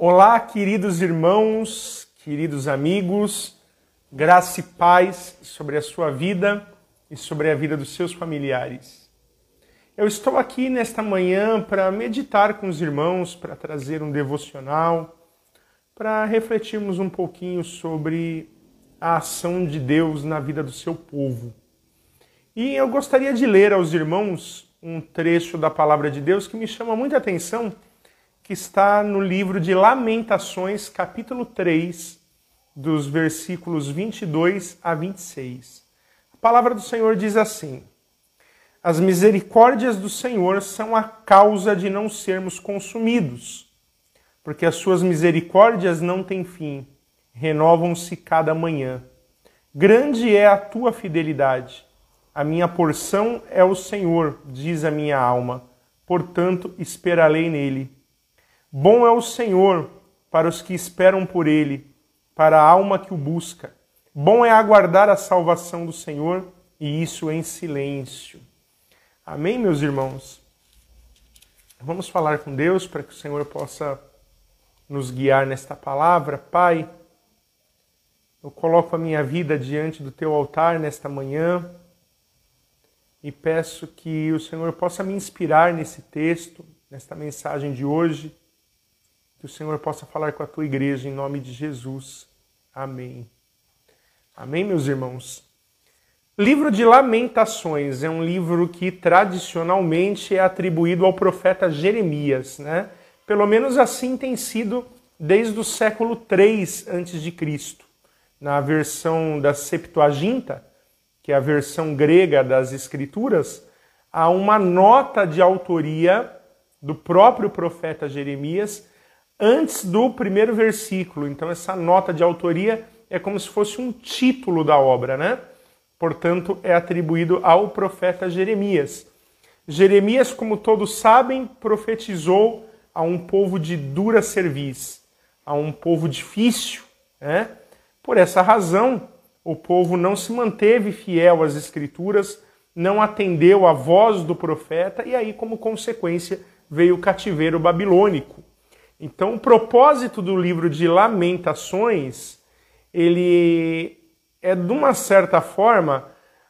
Olá, queridos irmãos, queridos amigos, graça e paz sobre a sua vida e sobre a vida dos seus familiares. Eu estou aqui nesta manhã para meditar com os irmãos, para trazer um devocional, para refletirmos um pouquinho sobre a ação de Deus na vida do seu povo. E eu gostaria de ler aos irmãos um trecho da palavra de Deus que me chama muita atenção que está no livro de Lamentações, capítulo 3, dos versículos 22 a 26. A palavra do Senhor diz assim: As misericórdias do Senhor são a causa de não sermos consumidos, porque as suas misericórdias não têm fim, renovam-se cada manhã. Grande é a tua fidelidade. A minha porção é o Senhor, diz a minha alma. Portanto, esperarei nele. Bom é o Senhor para os que esperam por ele, para a alma que o busca. Bom é aguardar a salvação do Senhor, e isso em silêncio. Amém, meus irmãos? Vamos falar com Deus para que o Senhor possa nos guiar nesta palavra. Pai, eu coloco a minha vida diante do teu altar nesta manhã e peço que o Senhor possa me inspirar nesse texto, nesta mensagem de hoje que o Senhor possa falar com a tua igreja em nome de Jesus. Amém. Amém, meus irmãos. Livro de Lamentações é um livro que tradicionalmente é atribuído ao profeta Jeremias, né? Pelo menos assim tem sido desde o século 3 a.C. Na versão da Septuaginta, que é a versão grega das Escrituras, há uma nota de autoria do próprio profeta Jeremias antes do primeiro versículo. Então, essa nota de autoria é como se fosse um título da obra, né? Portanto, é atribuído ao profeta Jeremias. Jeremias, como todos sabem, profetizou a um povo de dura cerviz, a um povo difícil, né? Por essa razão, o povo não se manteve fiel às escrituras, não atendeu à voz do profeta e aí, como consequência, veio o cativeiro babilônico. Então, o propósito do livro de Lamentações, ele é de uma certa forma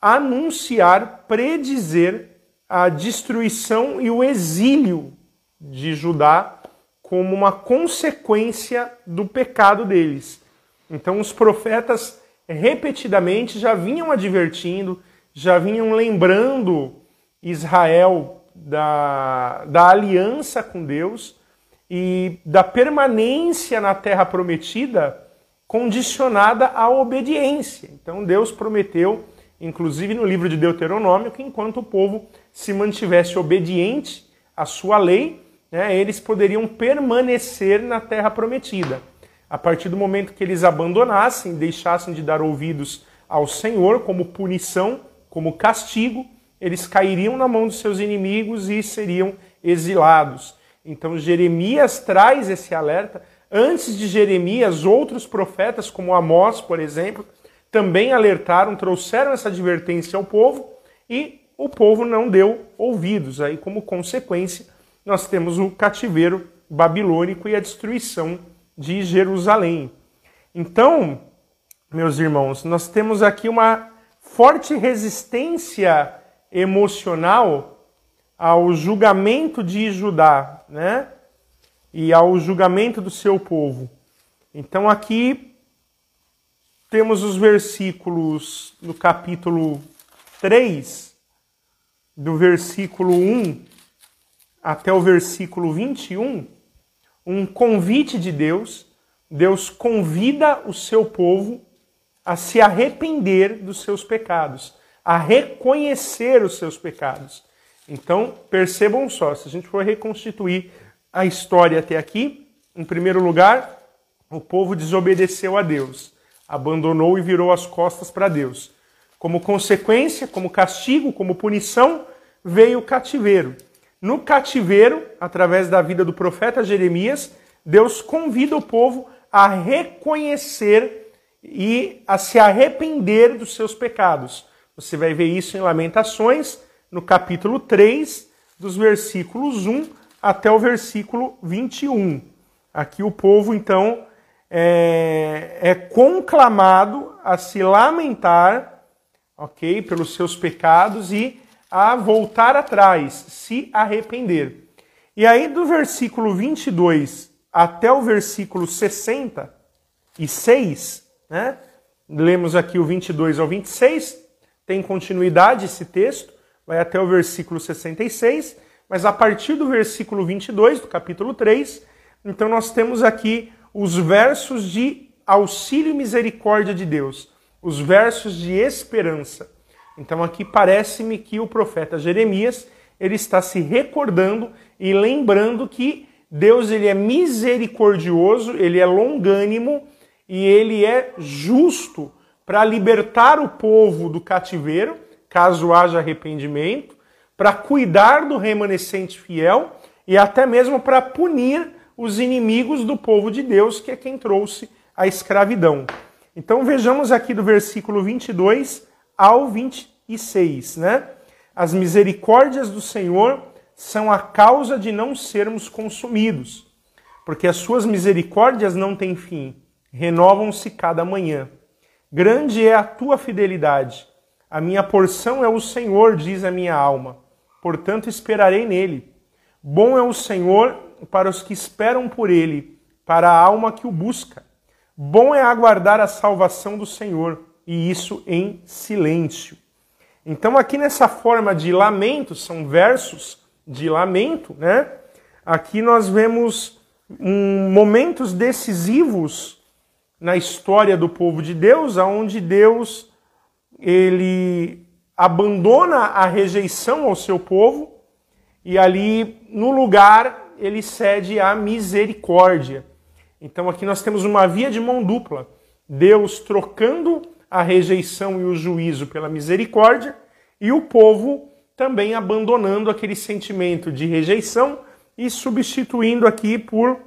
anunciar, predizer a destruição e o exílio de Judá como uma consequência do pecado deles. Então, os profetas repetidamente já vinham advertindo, já vinham lembrando Israel da, da aliança com Deus e da permanência na terra prometida condicionada à obediência. Então Deus prometeu, inclusive no livro de Deuteronômio, que enquanto o povo se mantivesse obediente à sua lei, né, eles poderiam permanecer na terra prometida. A partir do momento que eles abandonassem, deixassem de dar ouvidos ao Senhor como punição, como castigo, eles cairiam na mão dos seus inimigos e seriam exilados. Então Jeremias traz esse alerta. Antes de Jeremias, outros profetas, como Amós, por exemplo, também alertaram, trouxeram essa advertência ao povo e o povo não deu ouvidos. Aí, como consequência, nós temos o cativeiro babilônico e a destruição de Jerusalém. Então, meus irmãos, nós temos aqui uma forte resistência emocional ao julgamento de Judá, né? E ao julgamento do seu povo. Então aqui temos os versículos no capítulo 3, do versículo 1 até o versículo 21, um convite de Deus. Deus convida o seu povo a se arrepender dos seus pecados, a reconhecer os seus pecados. Então, percebam só, se a gente for reconstituir a história até aqui, em primeiro lugar, o povo desobedeceu a Deus, abandonou e virou as costas para Deus. Como consequência, como castigo, como punição, veio o cativeiro. No cativeiro, através da vida do profeta Jeremias, Deus convida o povo a reconhecer e a se arrepender dos seus pecados. Você vai ver isso em Lamentações, no capítulo 3, dos versículos 1 até o versículo 21. Aqui o povo, então, é, é conclamado a se lamentar, ok, pelos seus pecados e a voltar atrás, se arrepender. E aí, do versículo 22 até o versículo 66, né? Lemos aqui o 22 ao 26, tem continuidade esse texto, vai até o versículo 66, mas a partir do versículo 22 do capítulo 3, então nós temos aqui os versos de auxílio e misericórdia de Deus, os versos de esperança. Então aqui parece-me que o profeta Jeremias, ele está se recordando e lembrando que Deus ele é misericordioso, ele é longânimo e ele é justo para libertar o povo do cativeiro, caso haja arrependimento, para cuidar do remanescente fiel e até mesmo para punir os inimigos do povo de Deus, que é quem trouxe a escravidão. Então vejamos aqui do versículo 22 ao 26, né? As misericórdias do Senhor são a causa de não sermos consumidos, porque as suas misericórdias não têm fim renovam-se cada manhã. Grande é a tua fidelidade. A minha porção é o Senhor, diz a minha alma. Portanto, esperarei nele. Bom é o Senhor para os que esperam por ele, para a alma que o busca. Bom é aguardar a salvação do Senhor, e isso em silêncio. Então, aqui nessa forma de lamento, são versos de lamento, né? Aqui nós vemos um, momentos decisivos na história do povo de Deus, aonde Deus ele abandona a rejeição ao seu povo e ali no lugar ele cede a misericórdia. Então aqui nós temos uma via de mão dupla. Deus trocando a rejeição e o juízo pela misericórdia e o povo também abandonando aquele sentimento de rejeição e substituindo aqui por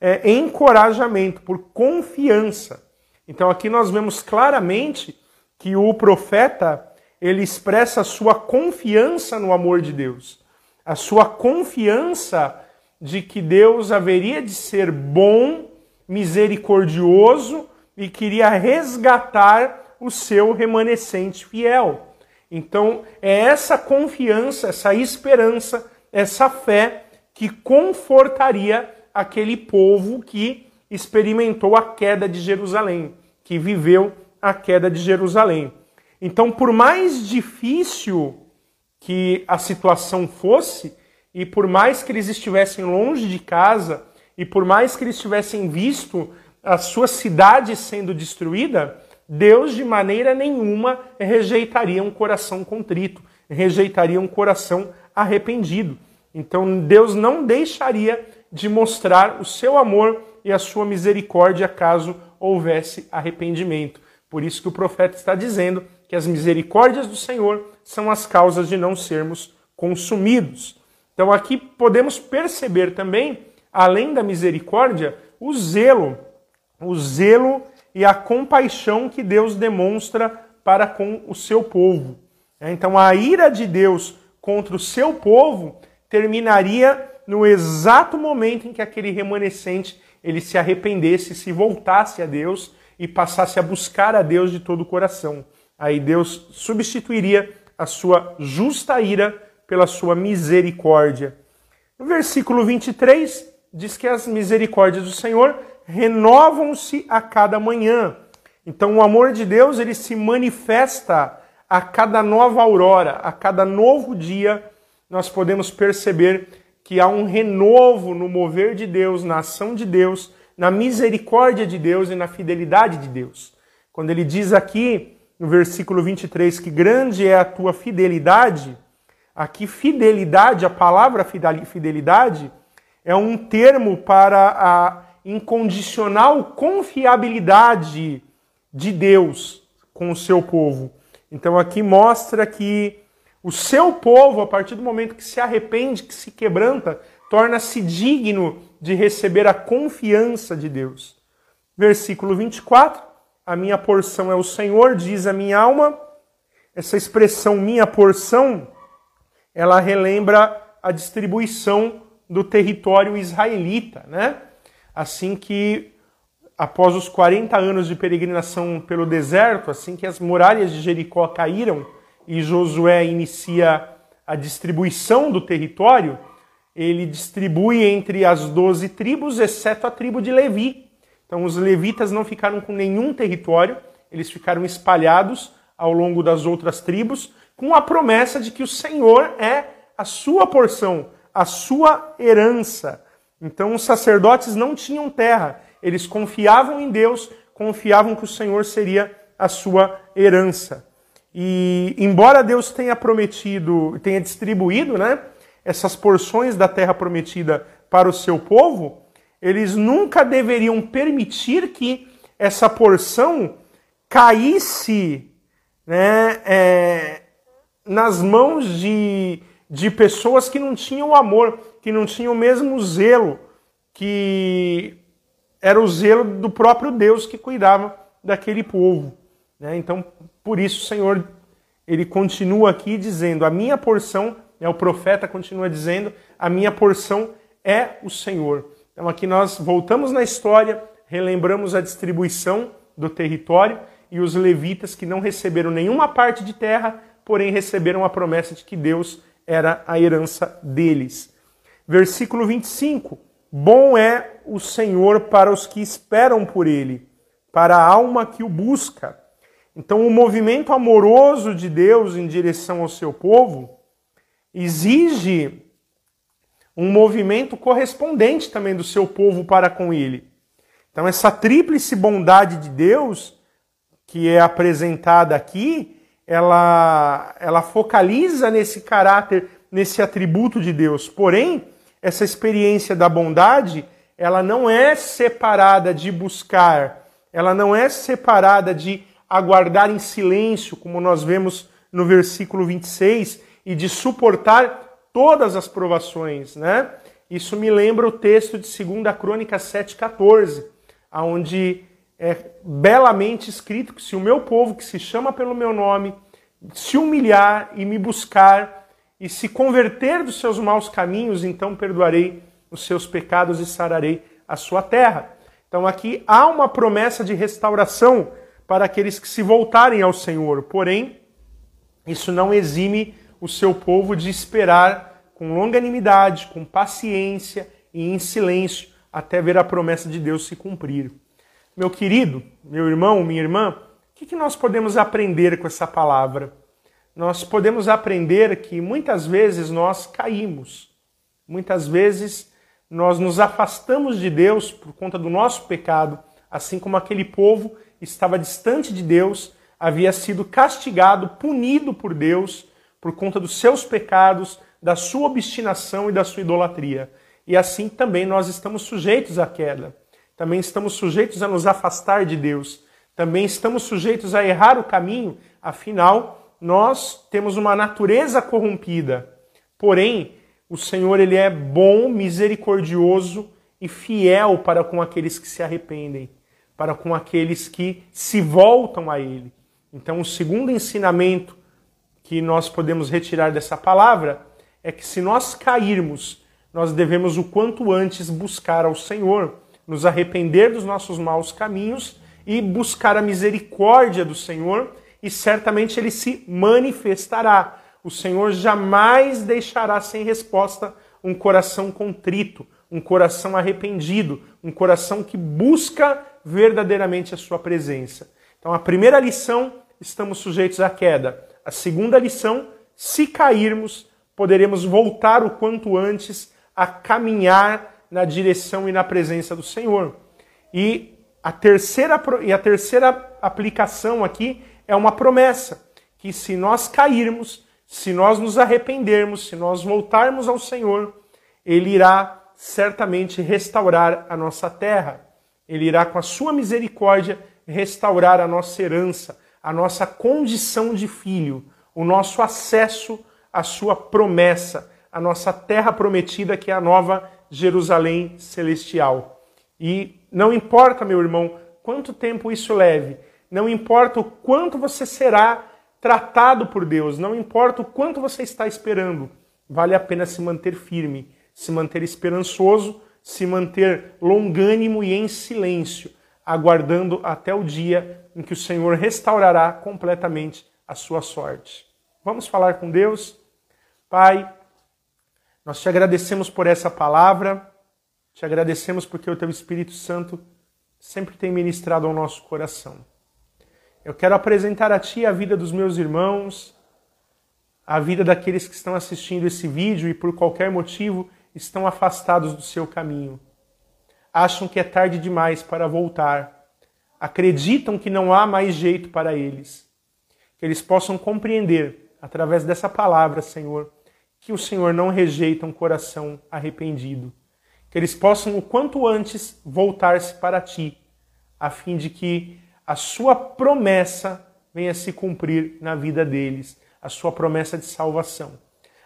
é, encorajamento, por confiança. Então aqui nós vemos claramente que o profeta ele expressa a sua confiança no amor de Deus, a sua confiança de que Deus haveria de ser bom, misericordioso e queria resgatar o seu remanescente fiel. Então, é essa confiança, essa esperança, essa fé que confortaria aquele povo que experimentou a queda de Jerusalém, que viveu a queda de Jerusalém. Então, por mais difícil que a situação fosse, e por mais que eles estivessem longe de casa, e por mais que eles tivessem visto a sua cidade sendo destruída, Deus de maneira nenhuma rejeitaria um coração contrito, rejeitaria um coração arrependido. Então Deus não deixaria de mostrar o seu amor e a sua misericórdia caso houvesse arrependimento. Por isso que o profeta está dizendo que as misericórdias do Senhor são as causas de não sermos consumidos. Então aqui podemos perceber também, além da misericórdia, o zelo, o zelo e a compaixão que Deus demonstra para com o seu povo. Então a ira de Deus contra o seu povo terminaria no exato momento em que aquele remanescente ele se arrependesse, se voltasse a Deus e passasse a buscar a Deus de todo o coração. Aí Deus substituiria a sua justa ira pela sua misericórdia. No versículo 23 diz que as misericórdias do Senhor renovam-se a cada manhã. Então o amor de Deus ele se manifesta a cada nova aurora, a cada novo dia, nós podemos perceber que há um renovo no mover de Deus, na ação de Deus, na misericórdia de Deus e na fidelidade de Deus. Quando ele diz aqui no versículo 23 que grande é a tua fidelidade, aqui fidelidade, a palavra fidelidade, é um termo para a incondicional confiabilidade de Deus com o seu povo. Então aqui mostra que o seu povo, a partir do momento que se arrepende, que se quebranta, torna-se digno de receber a confiança de Deus. Versículo 24: A minha porção é o Senhor, diz a minha alma. Essa expressão minha porção, ela relembra a distribuição do território israelita, né? assim que, após os 40 anos de peregrinação pelo deserto, assim que as muralhas de Jericó caíram e Josué inicia a distribuição do território, ele distribui entre as doze tribos, exceto a tribo de Levi. Então, os levitas não ficaram com nenhum território, eles ficaram espalhados ao longo das outras tribos, com a promessa de que o Senhor é a sua porção, a sua herança. Então, os sacerdotes não tinham terra, eles confiavam em Deus, confiavam que o Senhor seria a sua herança. E, embora Deus tenha prometido, tenha distribuído, né? Essas porções da terra prometida para o seu povo, eles nunca deveriam permitir que essa porção caísse né, é, nas mãos de, de pessoas que não tinham amor, que não tinham o mesmo zelo, que era o zelo do próprio Deus que cuidava daquele povo. Né? Então, por isso o Senhor ele continua aqui dizendo: a minha porção o profeta continua dizendo: a minha porção é o Senhor. Então aqui nós voltamos na história, relembramos a distribuição do território e os levitas que não receberam nenhuma parte de terra, porém receberam a promessa de que Deus era a herança deles. Versículo 25: Bom é o Senhor para os que esperam por ele, para a alma que o busca. Então, o movimento amoroso de Deus em direção ao seu povo exige um movimento correspondente também do seu povo para com ele. Então, essa tríplice bondade de Deus, que é apresentada aqui, ela, ela focaliza nesse caráter, nesse atributo de Deus. Porém, essa experiência da bondade, ela não é separada de buscar, ela não é separada de aguardar em silêncio, como nós vemos no versículo 26, e de suportar todas as provações, né? Isso me lembra o texto de 2 Crônica 7,14, onde é belamente escrito que se o meu povo, que se chama pelo meu nome, se humilhar e me buscar e se converter dos seus maus caminhos, então perdoarei os seus pecados e sararei a sua terra. Então aqui há uma promessa de restauração para aqueles que se voltarem ao Senhor, porém, isso não exime o seu povo de esperar com longanimidade, com paciência e em silêncio até ver a promessa de Deus se cumprir. Meu querido, meu irmão, minha irmã, o que, nós podemos aprender com essa palavra? Nós podemos aprender que muitas vezes nós caímos, muitas vezes nós nos afastamos de Deus por conta do nosso pecado, assim como aquele povo estava distante de Deus, havia sido castigado, punido por Deus por conta dos seus pecados, da sua obstinação e da sua idolatria. E assim também nós estamos sujeitos à queda. Também estamos sujeitos a nos afastar de Deus. Também estamos sujeitos a errar o caminho, afinal, nós temos uma natureza corrompida. Porém, o Senhor ele é bom, misericordioso e fiel para com aqueles que se arrependem, para com aqueles que se voltam a ele. Então, o segundo ensinamento que nós podemos retirar dessa palavra é que se nós cairmos, nós devemos o quanto antes buscar ao Senhor, nos arrepender dos nossos maus caminhos e buscar a misericórdia do Senhor, e certamente ele se manifestará. O Senhor jamais deixará sem resposta um coração contrito, um coração arrependido, um coração que busca verdadeiramente a sua presença. Então, a primeira lição, estamos sujeitos à queda. A segunda lição, se cairmos, poderemos voltar o quanto antes a caminhar na direção e na presença do Senhor. E a terceira, e a terceira aplicação aqui é uma promessa, que se nós cairmos, se nós nos arrependermos, se nós voltarmos ao Senhor, Ele irá certamente restaurar a nossa terra. Ele irá, com a sua misericórdia, restaurar a nossa herança, a nossa condição de filho, o nosso acesso à sua promessa, a nossa terra prometida, que é a nova Jerusalém celestial. E não importa, meu irmão, quanto tempo isso leve, não importa o quanto você será tratado por Deus, não importa o quanto você está esperando, vale a pena se manter firme, se manter esperançoso, se manter longânimo e em silêncio, aguardando até o dia em que o Senhor restaurará completamente a sua sorte. Vamos falar com Deus? Pai, nós te agradecemos por essa palavra, te agradecemos porque o teu Espírito Santo sempre tem ministrado ao nosso coração. Eu quero apresentar a Ti a vida dos meus irmãos, a vida daqueles que estão assistindo esse vídeo e por qualquer motivo estão afastados do seu caminho. Acham que é tarde demais para voltar. Acreditam que não há mais jeito para eles. Que eles possam compreender, através dessa palavra, Senhor, que o Senhor não rejeita um coração arrependido. Que eles possam, o quanto antes, voltar-se para Ti, a fim de que a Sua promessa venha se cumprir na vida deles, a Sua promessa de salvação,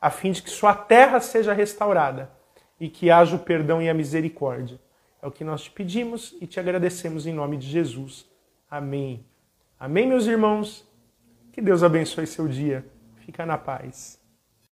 a fim de que Sua terra seja restaurada e que haja o perdão e a misericórdia. É o que nós te pedimos e te agradecemos em nome de Jesus. Amém. Amém, meus irmãos. Que Deus abençoe seu dia. Fica na paz.